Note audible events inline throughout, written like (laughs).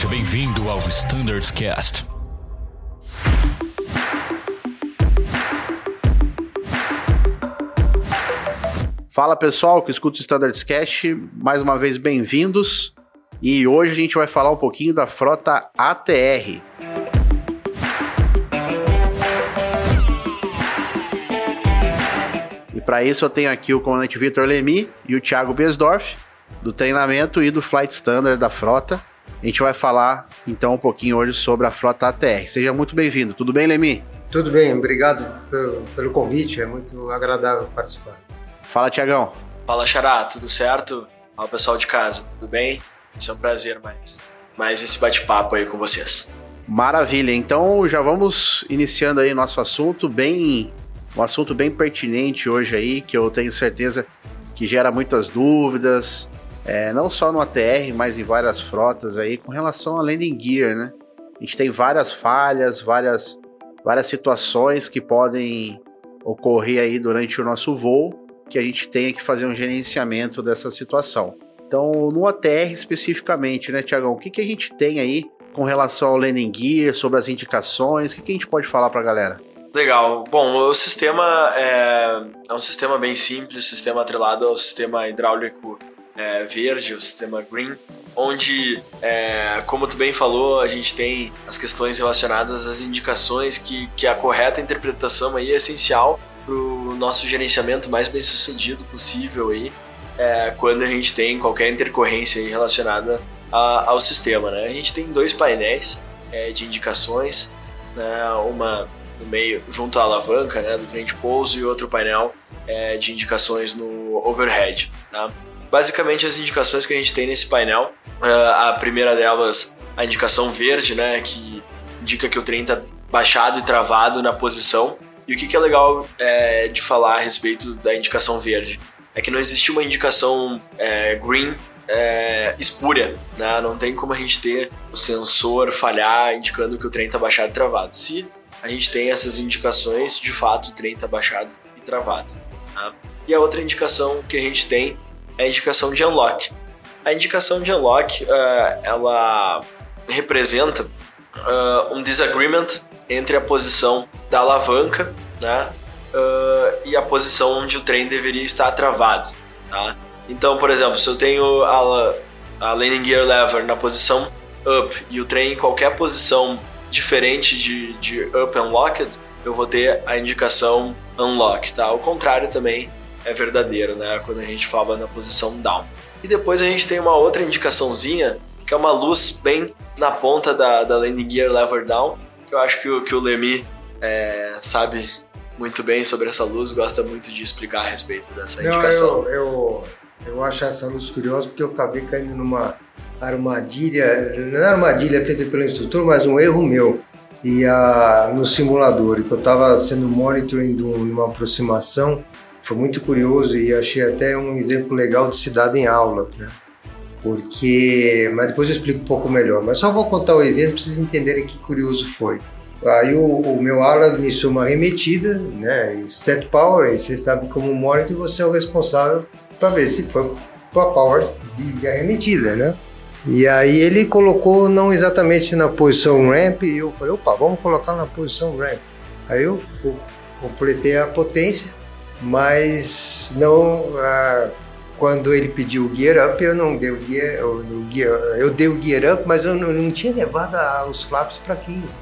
Seja bem-vindo ao Standards Cast. Fala pessoal que escuta o Standards Cast, mais uma vez bem-vindos. E hoje a gente vai falar um pouquinho da frota ATR. E para isso eu tenho aqui o comandante Vitor Lemi e o Thiago Besdorf, do treinamento e do Flight Standard da frota. A gente vai falar então um pouquinho hoje sobre a frota ATR. Seja muito bem-vindo. Tudo bem, Lemi? Tudo bem, obrigado pelo, pelo convite, é muito agradável participar. Fala, Tiagão. Fala, Xará, tudo certo? Fala, pessoal de casa, tudo bem? Isso é um prazer mais, mais esse bate-papo aí com vocês. Maravilha, então já vamos iniciando aí nosso assunto, bem um assunto bem pertinente hoje aí, que eu tenho certeza que gera muitas dúvidas, é, não só no ATR, mas em várias frotas aí, com relação a landing gear, né? A gente tem várias falhas, várias, várias situações que podem ocorrer aí durante o nosso voo, que a gente tenha que fazer um gerenciamento dessa situação. Então, no ATR especificamente, né, Tiagão, o que, que a gente tem aí com relação ao landing gear, sobre as indicações, o que, que a gente pode falar para a galera? Legal. Bom, o sistema é, é, um sistema bem simples, sistema atrelado ao sistema hidráulico é, verde, o sistema green, onde, é, como tu bem falou, a gente tem as questões relacionadas às indicações que, que a correta interpretação aí é essencial para o nosso gerenciamento mais bem sucedido possível aí, é, quando a gente tem qualquer intercorrência relacionada a, ao sistema. Né? A gente tem dois painéis é, de indicações, né? uma no meio, junto à alavanca né, do trem de pouso e outro painel é, de indicações no overhead. Tá? Basicamente, as indicações que a gente tem nesse painel, uh, a primeira delas, a indicação verde, né, que indica que o trem está baixado e travado na posição. E o que, que é legal é, de falar a respeito da indicação verde? É que não existe uma indicação é, green é, espúria, né? Não tem como a gente ter o sensor falhar indicando que o trem está baixado e travado. Se a gente tem essas indicações, de fato o trem está baixado e travado. Tá? E a outra indicação que a gente tem a indicação de unlock. A indicação de unlock, uh, ela representa uh, um disagreement entre a posição da alavanca né, uh, e a posição onde o trem deveria estar travado. Tá? Então, por exemplo, se eu tenho a, a landing gear lever na posição up e o trem em qualquer posição diferente de, de up unlocked, eu vou ter a indicação unlock, tá? O contrário também é verdadeiro, né? Quando a gente fala na posição down. E depois a gente tem uma outra indicaçãozinha, que é uma luz bem na ponta da, da landing gear lever down, que eu acho que o, que o Lemi é, sabe muito bem sobre essa luz, gosta muito de explicar a respeito dessa Não, indicação. Eu, eu, eu acho essa luz curiosa porque eu acabei caindo numa armadilha, não é armadilha feita pelo instrutor, mas um erro meu. E a, no simulador, que eu estava sendo monitoring de uma aproximação, foi muito curioso e achei até um exemplo legal de dar em aula, né? Porque, mas depois eu explico um pouco melhor. Mas só vou contar o evento para vocês entenderem que curioso foi. Aí o, o meu ala me uma remetida, né? Set power, você sabe como monitor, você é o responsável para ver se foi para power de, de arremetida, né? E aí ele colocou não exatamente na posição ramp e eu falei, opa, vamos colocar na posição ramp. Aí eu completei a potência, mas não ah, quando ele pediu o gear up, eu não dei o gear, eu, eu dei o gear up, mas eu não, não tinha levado os flaps para 15.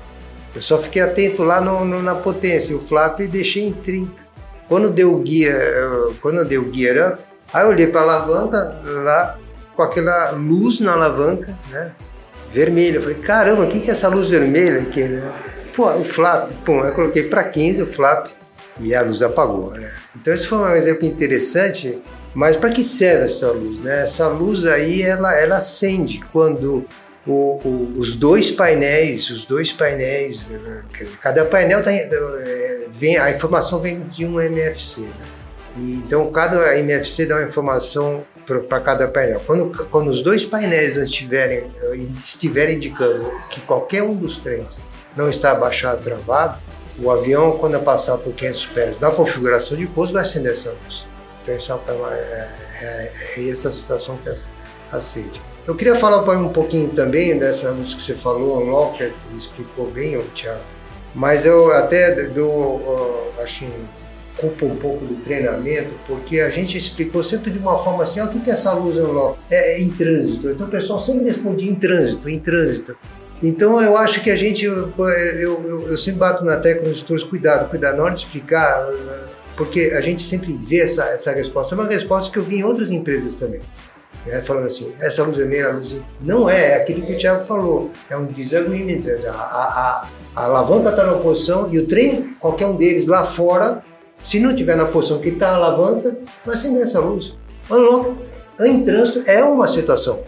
Eu só fiquei atento lá no, no, na potência, o flap deixei em 30. Quando deu o gear, quando eu dei o gear up, aí eu olhei para a alavanca lá com aquela luz na alavanca, né? Vermelha. Eu falei, caramba, o que, que é essa luz vermelha aqui, né? Pô, o flap, pum, eu coloquei para 15 o flap e a luz apagou, né? Então esse foi um exemplo interessante, mas para que serve essa luz, né? Essa luz aí, ela, ela acende quando o, o, os dois painéis, os dois painéis, cada painel vem, a informação vem de um MFC, né? E, então cada MFC dá uma informação para cada painel. Quando, quando os dois painéis estiverem, estiverem indicando que qualquer um dos trens não está abaixado, travado, o avião, quando passar por 500 pés na configuração de pouso, vai acender essa luz. Então, é, é, é, é essa situação que acende. Eu queria falar um pouquinho também dessa luz que você falou, Locker explicou bem, o Thiago. Mas eu até dou, acho, culpa um pouco do treinamento, porque a gente explicou sempre de uma forma assim, o que é essa luz unlock? É, é em trânsito. Então o pessoal sempre respondia em trânsito, em trânsito. Então eu acho que a gente, eu, eu, eu sempre bato na tecla nos tutores, cuidado, cuidado, na hora de explicar, porque a gente sempre vê essa, essa resposta. É uma resposta que eu vi em outras empresas também. É, falando assim, essa luz é meia, luz é... não é, é aquilo que o Thiago falou, é um disagreement, a, a, a, a alavanca está numa posição e o trem, qualquer um deles lá fora, se não tiver na posição que está a alavanca, vai acender essa luz. Unlock em trânsito é uma situação,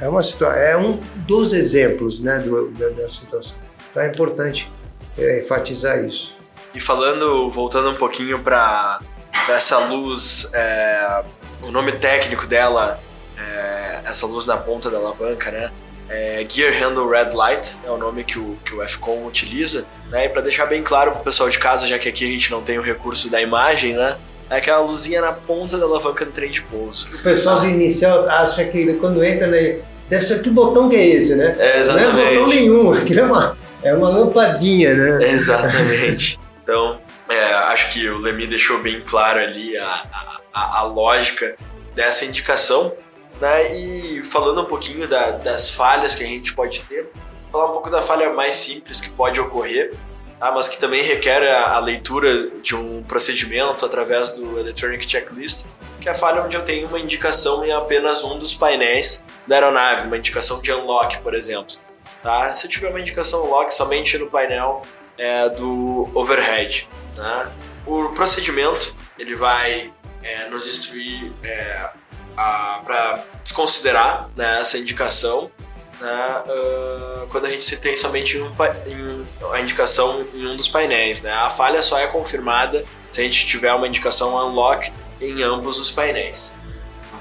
é uma é um dos exemplos né, do, da, da situação. Então é importante é, enfatizar isso. E falando, voltando um pouquinho para essa luz, é, o nome técnico dela, é, essa luz na ponta da alavanca, né? É Gear Handle Red Light é o nome que o, que o FCOM utiliza. Né? E para deixar bem claro para o pessoal de casa, já que aqui a gente não tem o recurso da imagem, né? É aquela luzinha na ponta da alavanca do trem de pouso. O pessoal de inicial acha que quando entra, né, deve ser que botão que é esse, né? É, exatamente. Não é botão nenhum, aquilo é uma, é uma lampadinha, né? (laughs) Exatamente. Então, é, acho que o Lemi deixou bem claro ali a, a, a lógica dessa indicação. Né? E falando um pouquinho da, das falhas que a gente pode ter, falar um pouco da falha mais simples que pode ocorrer, tá? mas que também requer a, a, leitura de um procedimento através do Electronic Checklist, que é a falha onde eu tenho uma indicação em apenas um dos painéis da aeronave, uma indicação de unlock, por exemplo. Tá? Se eu tiver uma indicação unlock somente no painel é, do overhead. Né? O procedimento ele vai é, nos instruir é, para desconsiderar né, essa indicação né, uh, quando a gente tem somente um, em, a indicação em um dos painéis. Né? A falha só é confirmada se a gente tiver uma indicação unlock em ambos os painéis.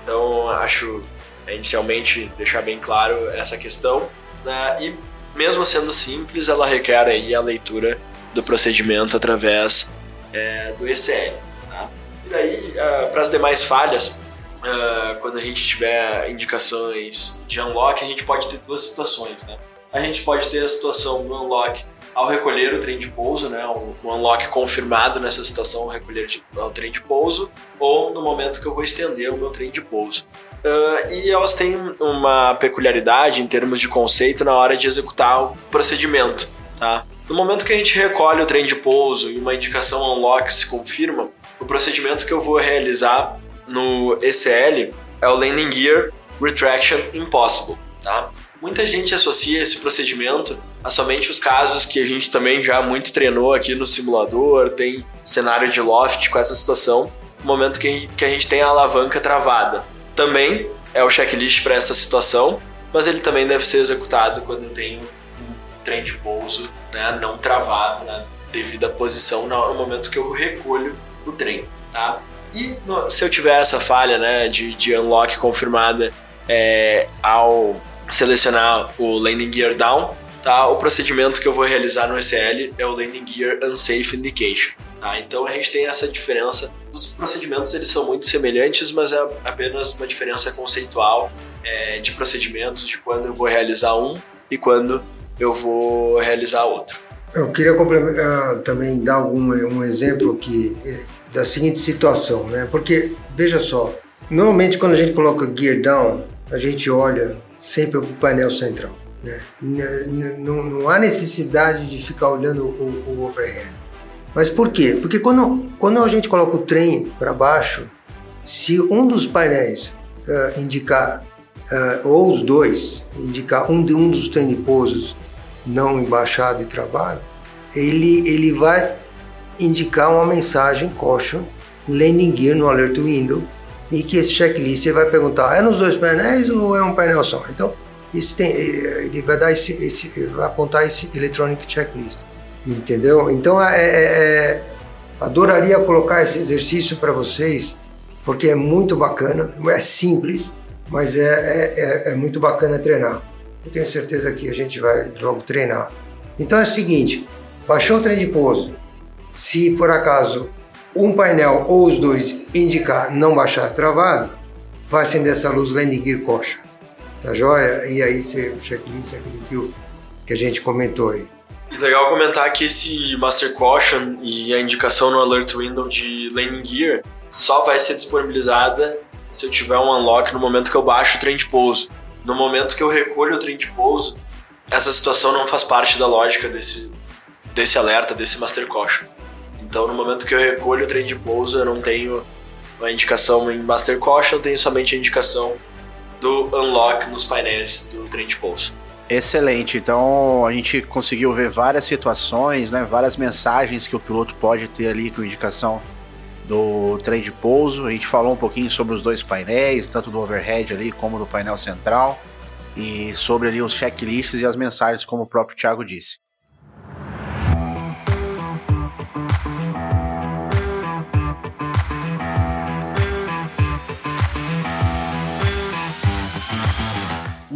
Então, acho inicialmente deixar bem claro essa questão. Né? E mesmo sendo simples, ela requer aí a leitura do procedimento através é, do ECL. Tá? E daí, uh, para as demais falhas, uh, quando a gente tiver indicações de unlock, a gente pode ter duas situações. Né? A gente pode ter a situação do unlock ao recolher o trem de pouso, né, um, unlock confirmado nessa situação, recolher de, o trem de pouso, ou no momento que eu vou estender o meu trem de pouso. Uh, e elas têm uma peculiaridade em termos de conceito na hora de executar o procedimento. Tá? No momento que a gente recolhe o trem de pouso e uma indicação unlock se confirma, o procedimento que eu vou realizar no ECL é o Landing Gear Retraction Impossible. Tá? Muita gente associa esse procedimento a somente os casos que a gente também já muito treinou aqui no simulador, tem cenário de loft com essa situação, no momento que a gente tem a alavanca travada também é o checklist para essa situação, mas ele também deve ser executado quando eu tenho um trem de pouso né, não travado né, devida posição no momento que eu recolho o trem, tá? E se eu tiver essa falha né, de, de unlock confirmada é, ao selecionar o landing gear down, tá? O procedimento que eu vou realizar no ECL é o landing gear unsafe indication, tá? Então a gente tem essa diferença os procedimentos eles são muito semelhantes, mas é apenas uma diferença conceitual é, de procedimentos, de quando eu vou realizar um e quando eu vou realizar outro. Eu queria uh, também dar algum um exemplo que é, da seguinte situação, né? Porque veja só, normalmente quando a gente coloca gear down, a gente olha sempre o painel central. Né? Não, não há necessidade de ficar olhando o, o overhead. Mas por quê? Porque quando, quando a gente coloca o trem para baixo, se um dos painéis uh, indicar, uh, ou os dois, indicar um de um dos trem de pousos não embaixado e travado, ele, ele vai indicar uma mensagem caution landing gear no alert window e que esse checklist ele vai perguntar é nos dois painéis ou é um painel só então tem, eh, ele vai dar esse, esse vai apontar esse electronic checklist Entendeu? Então, é, é, é, adoraria colocar esse exercício para vocês, porque é muito bacana, é simples, mas é, é, é, é muito bacana treinar. Eu tenho certeza que a gente vai logo treinar. Então é o seguinte: baixou o trem de pouso. Se por acaso um painel ou os dois indicar não baixar travado, vai acender essa luz gear coxa. Tá joia? E aí você, checklist é aquilo que, que a gente comentou aí. Legal comentar que esse Master Caution e a indicação no Alert Window de Landing Gear só vai ser disponibilizada se eu tiver um unlock no momento que eu baixo o trem de pouso. No momento que eu recolho o trem de pouso, essa situação não faz parte da lógica desse, desse alerta, desse Master Caution. Então, no momento que eu recolho o trem de pouso, eu não tenho a indicação em Master Caution, eu tenho somente a indicação do unlock nos painéis do trem de pouso. Excelente. Então a gente conseguiu ver várias situações, né, várias mensagens que o piloto pode ter ali com indicação do trem de pouso. A gente falou um pouquinho sobre os dois painéis, tanto do overhead ali como do painel central, e sobre ali os checklists e as mensagens, como o próprio Thiago disse.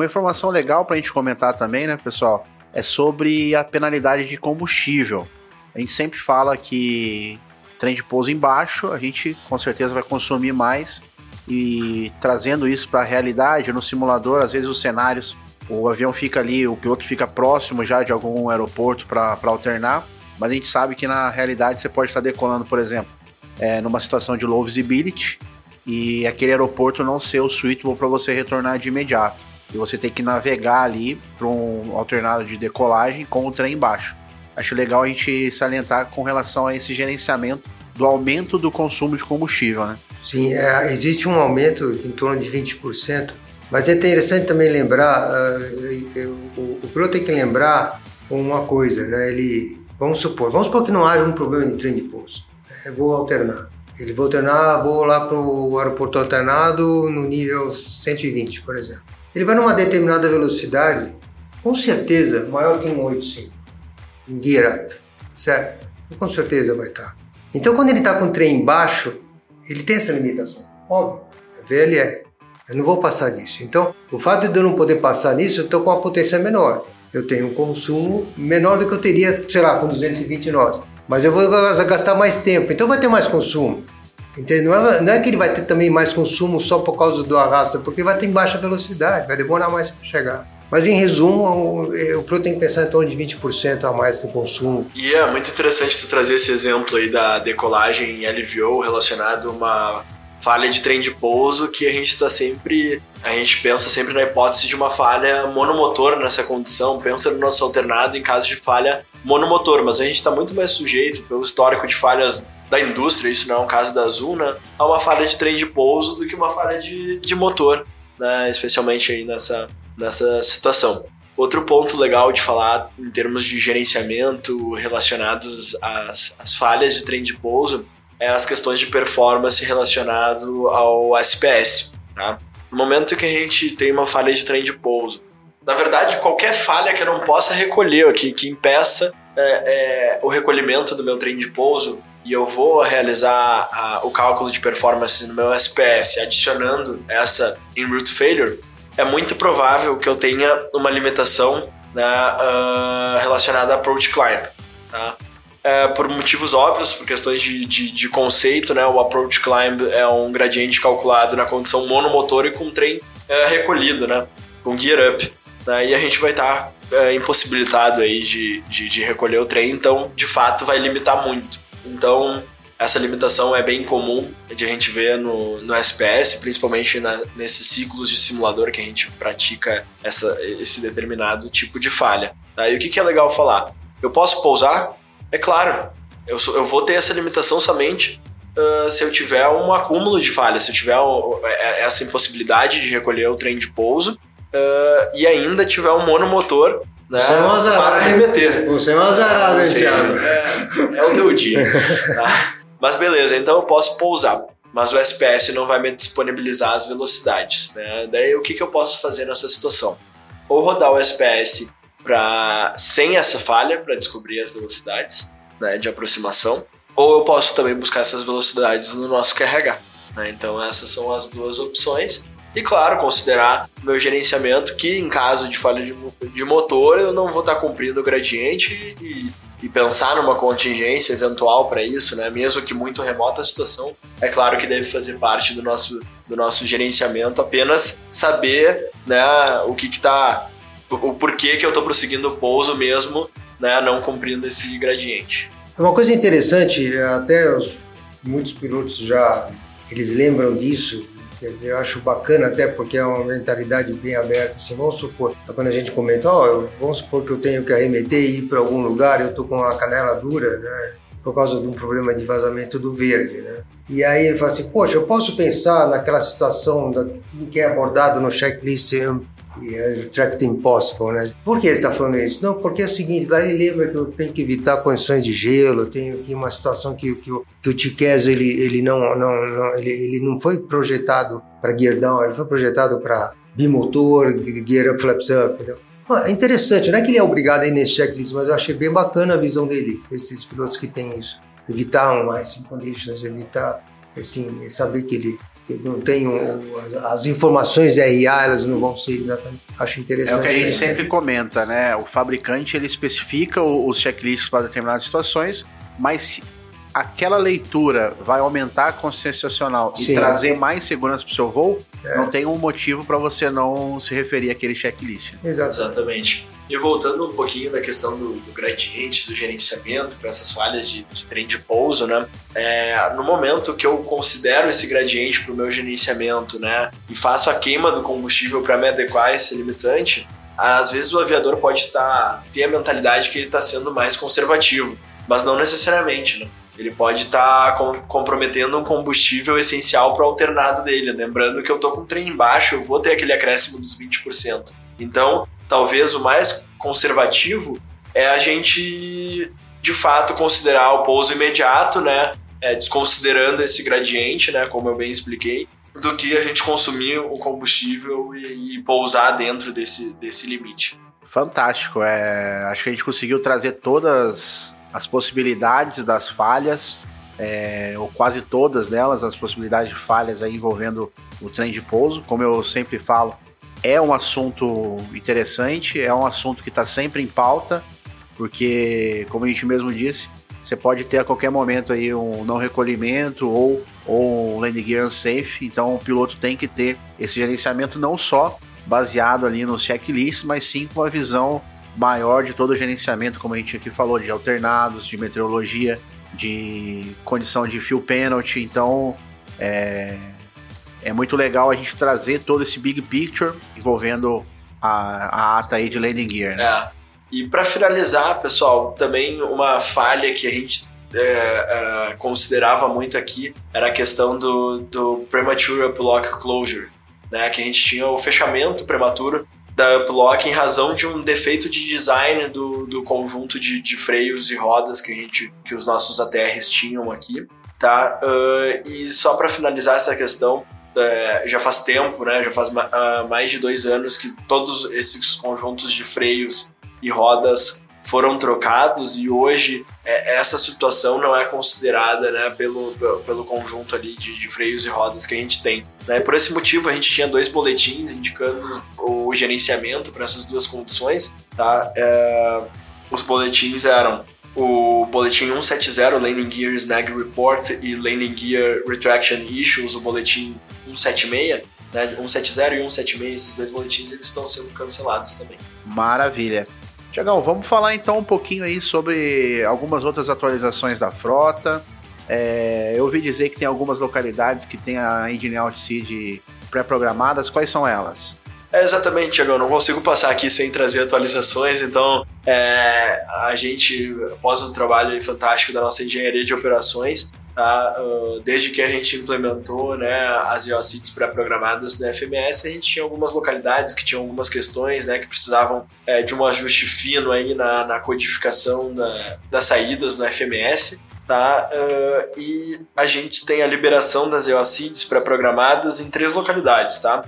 Uma informação legal para a gente comentar também, né, pessoal, é sobre a penalidade de combustível. A gente sempre fala que trem de pouso embaixo, a gente com certeza vai consumir mais e trazendo isso para a realidade no simulador, às vezes os cenários, o avião fica ali, o piloto fica próximo já de algum aeroporto para alternar, mas a gente sabe que na realidade você pode estar decolando, por exemplo, é, numa situação de low visibility e aquele aeroporto não ser o suitable para você retornar de imediato e você tem que navegar ali para um alternado de decolagem com o trem embaixo. Acho legal a gente salientar com relação a esse gerenciamento do aumento do consumo de combustível, né? Sim, é, existe um aumento em torno de 20%, mas é interessante também lembrar, uh, o, o piloto tem que lembrar uma coisa, né? Ele, vamos supor, vamos supor que não haja um problema de trem de pouso. Eu vou alternar. Ele vou alternar, vou lá para o aeroporto alternado no nível 120, por exemplo. Ele vai numa determinada velocidade, com certeza maior que um 8.5, um gear up, certo? Com certeza vai estar. Então, quando ele está com o trem baixo, ele tem essa limitação. Óbvio, é VLE. Eu não vou passar disso. Então, o fato de eu não poder passar nisso, eu estou com uma potência menor. Eu tenho um consumo menor do que eu teria, sei lá, com 220 nós. Mas eu vou gastar mais tempo, então vai ter mais consumo. Entende? Não é, não é que ele vai ter também mais consumo só por causa do arrasto, porque vai ter baixa velocidade, vai demorar mais para chegar. Mas em resumo, o, o produto tem que pensar em torno de 20% a mais do consumo. E é muito interessante tu trazer esse exemplo aí da decolagem em LVO relacionado a uma falha de trem de pouso que a gente está sempre a gente pensa sempre na hipótese de uma falha monomotor nessa condição, pensa no nosso alternado em caso de falha monomotor, mas a gente está muito mais sujeito pelo histórico de falhas da indústria, isso não é um caso da Azul, né? A uma falha de trem de pouso do que uma falha de, de motor, né? Especialmente aí nessa, nessa situação. Outro ponto legal de falar em termos de gerenciamento relacionados às, às falhas de trem de pouso é as questões de performance relacionado ao SPS. Tá? No momento que a gente tem uma falha de trem de pouso, na verdade, qualquer falha que eu não possa recolher, que, que impeça é, é, o recolhimento do meu trem de pouso, e eu vou realizar a, o cálculo de performance no meu SPS adicionando essa em root failure, é muito provável que eu tenha uma limitação né, uh, relacionada a approach climb. Tá? É, por motivos óbvios, por questões de, de, de, conceito, né, o approach climb é um gradiente calculado na condição monomotor e com trem é, recolhido, né, com gear up. Né, e a gente vai estar tá, é, impossibilitado aí de, de, de recolher o trem, então de fato vai limitar muito. Então, essa limitação é bem comum de a gente ver no, no SPS, principalmente na, nesses ciclos de simulador que a gente pratica essa, esse determinado tipo de falha. Tá? E o que, que é legal falar? Eu posso pousar? É claro, eu, eu vou ter essa limitação somente uh, se eu tiver um acúmulo de falhas, se eu tiver um, é, essa impossibilidade de recolher o trem de pouso uh, e ainda tiver um monomotor né? Você é um azarado. Para remeter. Você é um azarado, hein, Thiago? É, é o teu dia. (laughs) tá? Mas beleza, então eu posso pousar. Mas o SPS não vai me disponibilizar as velocidades. Né? Daí o que, que eu posso fazer nessa situação? Ou rodar o SPS pra, sem essa falha para descobrir as velocidades né, de aproximação, ou eu posso também buscar essas velocidades no nosso QRH. Né? Então essas são as duas opções. E claro, considerar meu gerenciamento que em caso de falha de, de motor eu não vou estar cumprindo o gradiente e, e pensar numa contingência eventual para isso, né? Mesmo que muito remota a situação, é claro que deve fazer parte do nosso, do nosso gerenciamento apenas saber, né, o que está o porquê que eu estou prosseguindo o pouso mesmo, né, não cumprindo esse gradiente. Uma coisa interessante, até os, muitos pilotos já eles lembram disso, quer dizer, eu acho bacana até porque é uma mentalidade bem aberta. Assim, vamos supor, quando a gente comenta, ó, oh, vamos supor que eu tenho que arremeter e ir para algum lugar, eu tô com a canela dura, né? Por causa de um problema de vazamento do verde, né? E aí ele fala assim, poxa, eu posso pensar naquela situação da, que é abordado no checklist e é Track Impossible, né? Por que ele está falando isso? Não, porque é o seguinte, lá ele lembra que eu tenho que evitar condições de gelo, tenho aqui uma situação que, que, que o Tiquez, ele, ele, não, não, não, ele, ele não foi projetado para gear down, ele foi projetado para bimotor, gear up, flaps up, entendeu? É interessante, não é que ele é obrigado a ir nesse checklist, mas eu achei bem bacana a visão dele, esses pilotos que têm isso. Evitar um icing conditions, evitar, assim, saber que ele não tenho as informações de RA, elas não vão ser exatamente. Acho interessante. É o que a gente sempre comenta, né? O fabricante ele especifica os checklists para determinadas situações, mas se aquela leitura vai aumentar a consciência nacional e trazer mais segurança para o seu voo, é. não tem um motivo para você não se referir àquele checklist. Exatamente. E voltando um pouquinho da questão do, do gradiente, do gerenciamento, com essas falhas de, de trem de pouso, né? É, no momento que eu considero esse gradiente para o meu gerenciamento, né? E faço a queima do combustível para me adequar a esse limitante, às vezes o aviador pode estar ter a mentalidade que ele está sendo mais conservativo, mas não necessariamente, né? Ele pode estar com, comprometendo um combustível essencial para o alternado dele. Lembrando que eu estou com o trem embaixo, eu vou ter aquele acréscimo dos 20%. Então, talvez o mais conservativo é a gente de fato considerar o pouso imediato, né? É, desconsiderando esse gradiente, né? Como eu bem expliquei, do que a gente consumir o combustível e, e pousar dentro desse, desse limite. Fantástico. É, acho que a gente conseguiu trazer todas as possibilidades das falhas, é, ou quase todas delas, as possibilidades de falhas envolvendo o trem de pouso. Como eu sempre falo, é um assunto interessante, é um assunto que está sempre em pauta, porque, como a gente mesmo disse, você pode ter a qualquer momento aí um não recolhimento ou, ou um landing gear unsafe, então o piloto tem que ter esse gerenciamento não só baseado ali nos checklists, mas sim com a visão maior de todo o gerenciamento, como a gente aqui falou, de alternados, de meteorologia, de condição de fuel penalty, então é, é muito legal a gente trazer todo esse big picture envolvendo a, a ata aí de landing gear. Né? É. E para finalizar, pessoal, também uma falha que a gente é, é, considerava muito aqui era a questão do, do premature uplock closure, né? Que a gente tinha o fechamento prematuro da uplock em razão de um defeito de design do, do conjunto de, de freios e rodas que a gente que os nossos ATRs tinham aqui, tá? Uh, e só para finalizar essa questão, é, já faz tempo, né? Já faz uh, mais de dois anos que todos esses conjuntos de freios e rodas foram trocados e hoje é, essa situação não é considerada né, pelo, pelo conjunto ali de, de, freios e rodas que a gente tem. Né? Por esse motivo a gente tinha dois boletins indicando o gerenciamento para essas duas condições. Tá? É, os boletins eram o boletim 170 Landing Gear Snag Report e Landing Gear Retraction Issues, o boletim 176, né, 170 e 176, esses dois boletins eles estão sendo cancelados também. Maravilha. Tiagão, vamos falar então um pouquinho aí sobre algumas outras atualizações da frota. É, eu ouvi dizer que tem algumas localidades que tem a Engine Out Seed pré-programadas. Quais são elas? É, exatamente, Tiagão. Não consigo passar aqui sem trazer atualizações, então é, a gente, após o trabalho fantástico da nossa engenharia de operações, Tá? Uh, desde que a gente implementou né, as IOCITs pré-programadas da FMS, a gente tinha algumas localidades que tinham algumas questões né, que precisavam é, de um ajuste fino aí na, na codificação da, das saídas no FMS. Tá? Uh, e a gente tem a liberação das EOCIDs pré-programadas em três localidades, tá?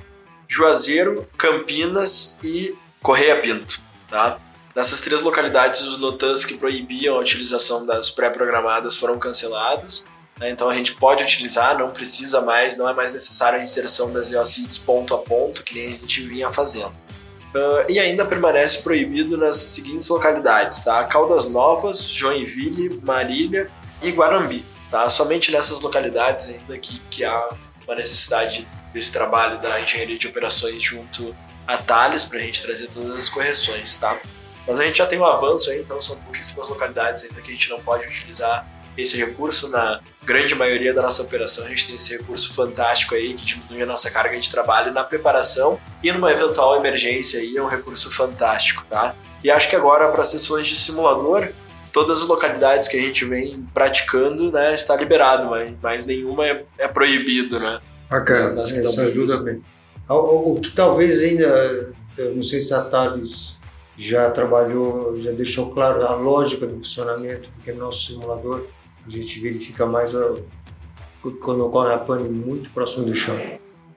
Juazeiro, Campinas e Correia Pinto, tá? Nessas três localidades, os NOTANs que proibiam a utilização das pré-programadas foram cancelados. Né? Então a gente pode utilizar, não precisa mais, não é mais necessário a inserção das EOCIDs ponto a ponto, que nem a gente vinha fazendo. Uh, e ainda permanece proibido nas seguintes localidades, tá? Caldas Novas, Joinville, Marília e Guarambi, tá? Somente nessas localidades ainda que, que há uma necessidade desse trabalho da engenharia de operações junto a Thales para a gente trazer todas as correções, tá? Mas a gente já tem um avanço aí, então são pouquíssimas localidades ainda que a gente não pode utilizar esse recurso. Na grande maioria da nossa operação, a gente tem esse recurso fantástico aí que diminui a nossa carga de trabalho na preparação e numa eventual emergência aí é um recurso fantástico, tá? E acho que agora para sessões de simulador, todas as localidades que a gente vem praticando, né, está liberado, mas, mas nenhuma é, é proibido, né? Bacana, é, isso ajuda bem. O, o, que talvez ainda, eu não sei se a Thales já trabalhou, já deixou claro a lógica do funcionamento, porque no nosso simulador a gente verifica mais a, quando ocorre a pane muito próximo do chão.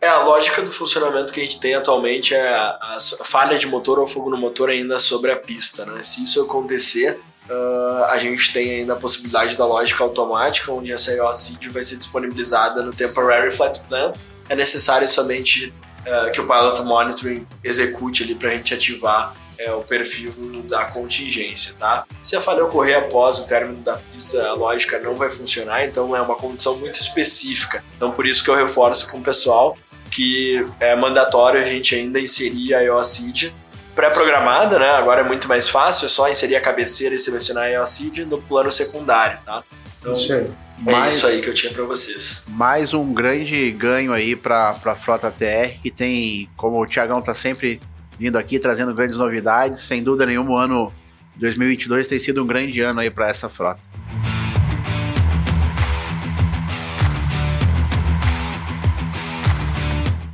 É, a lógica do funcionamento que a gente tem atualmente é a, a falha de motor ou fogo no motor ainda sobre a pista, né? Se isso acontecer, uh, a gente tem ainda a possibilidade da lógica automática, onde essa IOCID vai ser disponibilizada no Temporary Flight Plan. É necessário somente uh, que o Pilot Monitoring execute ali para a gente ativar é, o perfil da contingência, tá? Se a falha ocorrer após o término da pista, a lógica não vai funcionar, então é uma condição muito específica. Então por isso que eu reforço com o pessoal que é mandatório a gente ainda inserir a EOCID pré-programada, né? Agora é muito mais fácil, é só inserir a cabeceira e selecionar a EOCID no plano secundário, tá? Então, isso aí. É mais, isso aí que eu tinha para vocês. Mais um grande ganho aí para a frota TR, que tem, como o Tiagão tá sempre vindo aqui trazendo grandes novidades. Sem dúvida nenhuma, o ano 2022 tem sido um grande ano aí para essa frota.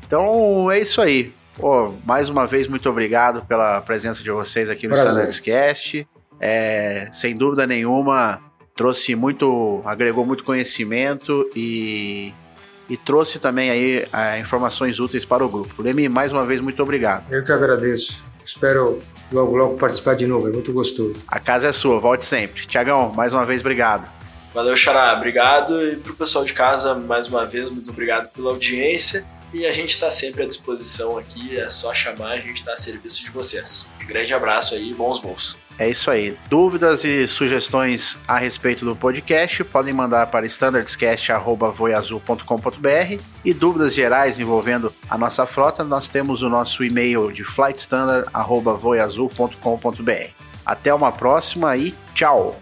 Então é isso aí. Pô, mais uma vez, muito obrigado pela presença de vocês aqui no Standards Cast. É, sem dúvida nenhuma, trouxe muito, agregou muito conhecimento e e trouxe também aí é, informações úteis para o grupo. Lemi, mais uma vez, muito obrigado. Eu que agradeço. Espero logo, logo participar de novo, é muito gostoso. A casa é sua, volte sempre. Tiagão, mais uma vez, obrigado. Valeu, Xará, obrigado. E para o pessoal de casa, mais uma vez, muito obrigado pela audiência. E a gente está sempre à disposição aqui, é só chamar, a gente está a serviço de vocês. Um grande abraço aí, bons voos. É isso aí. Dúvidas e sugestões a respeito do podcast podem mandar para standardscast.voiazul.com.br e dúvidas gerais envolvendo a nossa frota, nós temos o nosso e-mail de flightstandard.voiazul.com.br. Até uma próxima e tchau!